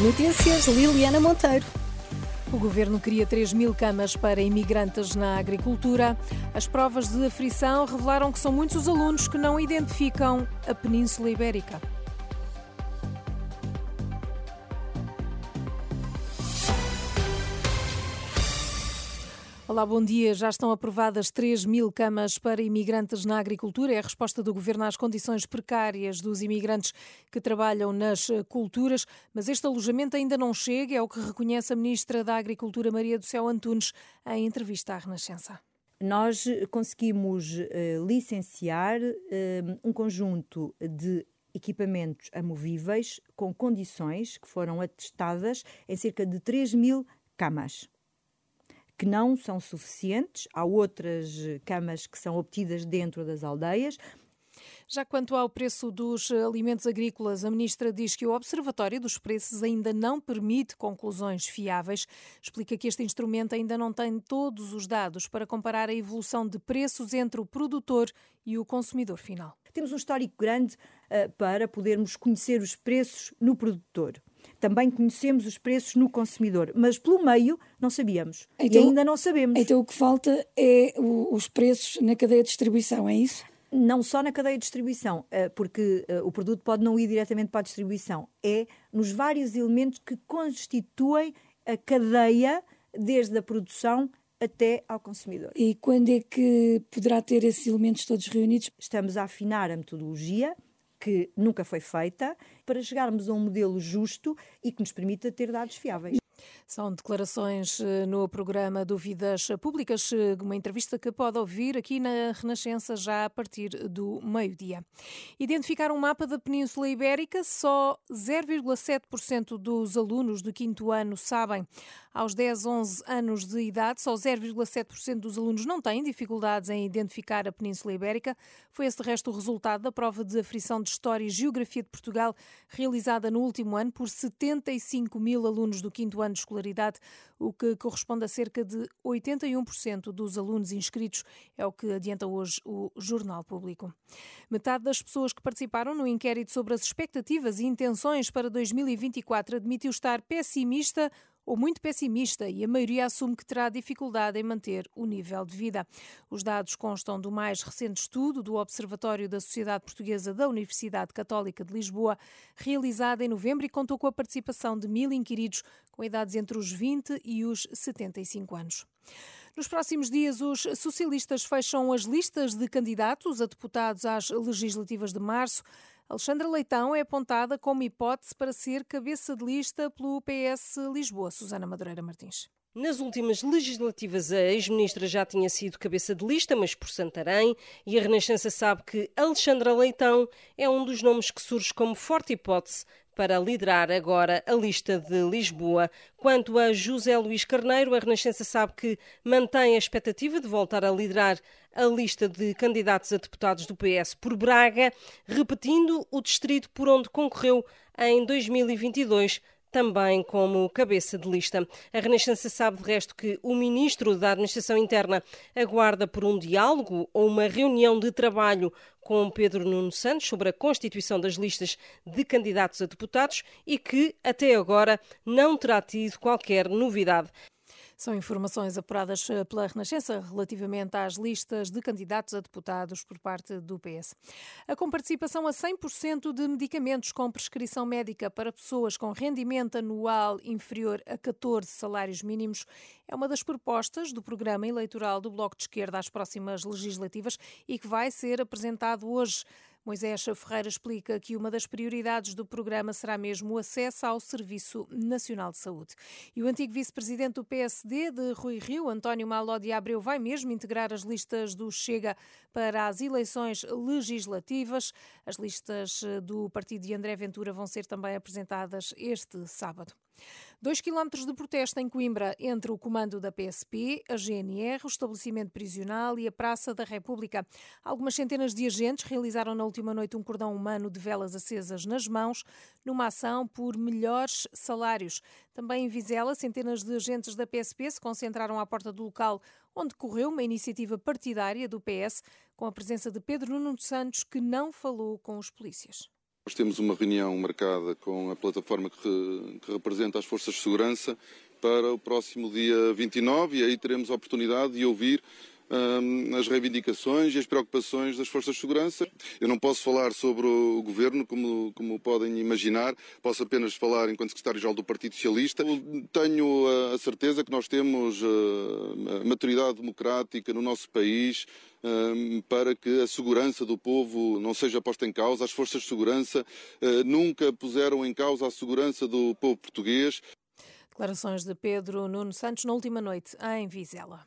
Notícias Liliana Monteiro. O governo cria 3 mil camas para imigrantes na agricultura. As provas de aflição revelaram que são muitos os alunos que não identificam a Península Ibérica. Olá, bom dia. Já estão aprovadas 3 mil camas para imigrantes na agricultura. É a resposta do governo às condições precárias dos imigrantes que trabalham nas culturas. Mas este alojamento ainda não chega, é o que reconhece a ministra da Agricultura, Maria do Céu Antunes, em entrevista à Renascença. Nós conseguimos uh, licenciar um conjunto de equipamentos amovíveis com condições que foram atestadas em cerca de 3 mil camas que não são suficientes. Há outras camas que são obtidas dentro das aldeias. Já quanto ao preço dos alimentos agrícolas, a ministra diz que o Observatório dos Preços ainda não permite conclusões fiáveis. Explica que este instrumento ainda não tem todos os dados para comparar a evolução de preços entre o produtor e o consumidor final. Temos um histórico grande uh, para podermos conhecer os preços no produtor. Também conhecemos os preços no consumidor, mas pelo meio não sabíamos então, e ainda não sabemos. Então o que falta é o, os preços na cadeia de distribuição, é isso? Não só na cadeia de distribuição, eh, porque eh, o produto pode não ir diretamente para a distribuição, é nos vários elementos que constituem a cadeia desde a produção até ao consumidor. E quando é que poderá ter esses elementos todos reunidos? Estamos a afinar a metodologia, que nunca foi feita, para chegarmos a um modelo justo e que nos permita ter dados fiáveis. São declarações eh, no programa Dúvidas Públicas, eh, uma entrevista que pode ouvir aqui na Renascença já a partir do meio-dia. Identificar um mapa da Península Ibérica, só 0,7% dos alunos do quinto ano sabem. Aos 10, 11 anos de idade, só 0,7% dos alunos não têm dificuldades em identificar a Península Ibérica. Foi esse, de resto, o resultado da prova de aflição de História e Geografia de Portugal, realizada no último ano por 75 mil alunos do quinto ano de escolaridade, o que corresponde a cerca de 81% dos alunos inscritos, é o que adianta hoje o Jornal Público. Metade das pessoas que participaram no inquérito sobre as expectativas e intenções para 2024 admitiu estar pessimista ou muito pessimista e a maioria assume que terá dificuldade em manter o nível de vida. Os dados constam do mais recente estudo do Observatório da Sociedade Portuguesa da Universidade Católica de Lisboa, realizado em novembro e contou com a participação de mil inquiridos com idades entre os 20 e os 75 anos. Nos próximos dias, os socialistas fecham as listas de candidatos a deputados às legislativas de março. Alexandra Leitão é apontada como hipótese para ser cabeça de lista pelo PS Lisboa. Susana Madureira Martins. Nas últimas legislativas, a ex-ministra já tinha sido cabeça de lista, mas por Santarém, e a Renascença sabe que Alexandra Leitão é um dos nomes que surge como forte hipótese para liderar agora a lista de Lisboa. Quanto a José Luís Carneiro, a Renascença sabe que mantém a expectativa de voltar a liderar a lista de candidatos a deputados do PS por Braga, repetindo o distrito por onde concorreu em 2022 também como cabeça de lista. A Renascença sabe, de resto, que o ministro da Administração Interna aguarda por um diálogo ou uma reunião de trabalho com Pedro Nuno Santos sobre a constituição das listas de candidatos a deputados e que, até agora, não terá tido qualquer novidade. São informações apuradas eh, pela Renascença relativamente às listas de candidatos a deputados por parte do PS. A comparticipação a 100% de medicamentos com prescrição médica para pessoas com rendimento anual inferior a 14 salários mínimos é uma das propostas do programa eleitoral do Bloco de Esquerda às próximas legislativas e que vai ser apresentado hoje Moisés Ferreira explica que uma das prioridades do programa será mesmo o acesso ao Serviço Nacional de Saúde. E o antigo vice-presidente do PSD de Rui Rio, António Maló de Abreu, vai mesmo integrar as listas do Chega para as eleições legislativas. As listas do partido de André Ventura vão ser também apresentadas este sábado. Dois quilómetros de protesto em Coimbra entre o comando da PSP, a GNR, o estabelecimento prisional e a Praça da República. Algumas centenas de agentes realizaram na última noite um cordão humano de velas acesas nas mãos, numa ação por melhores salários. Também em Vizela, centenas de agentes da PSP se concentraram à porta do local onde correu uma iniciativa partidária do PS, com a presença de Pedro Nuno Santos, que não falou com os polícias. Nós temos uma reunião marcada com a plataforma que, que, representa as forças de segurança para o próximo dia 29 e aí teremos a oportunidade de ouvir as reivindicações e as preocupações das forças de segurança. Eu não posso falar sobre o governo, como, como podem imaginar, posso apenas falar enquanto secretário-geral do Partido Socialista. Tenho a certeza que nós temos uh, maturidade democrática no nosso país, para que a segurança do povo não seja posta em causa. As forças de segurança ah, nunca puseram em causa a segurança do povo português. Declarações de Pedro Nuno Santos na última noite em Vizela.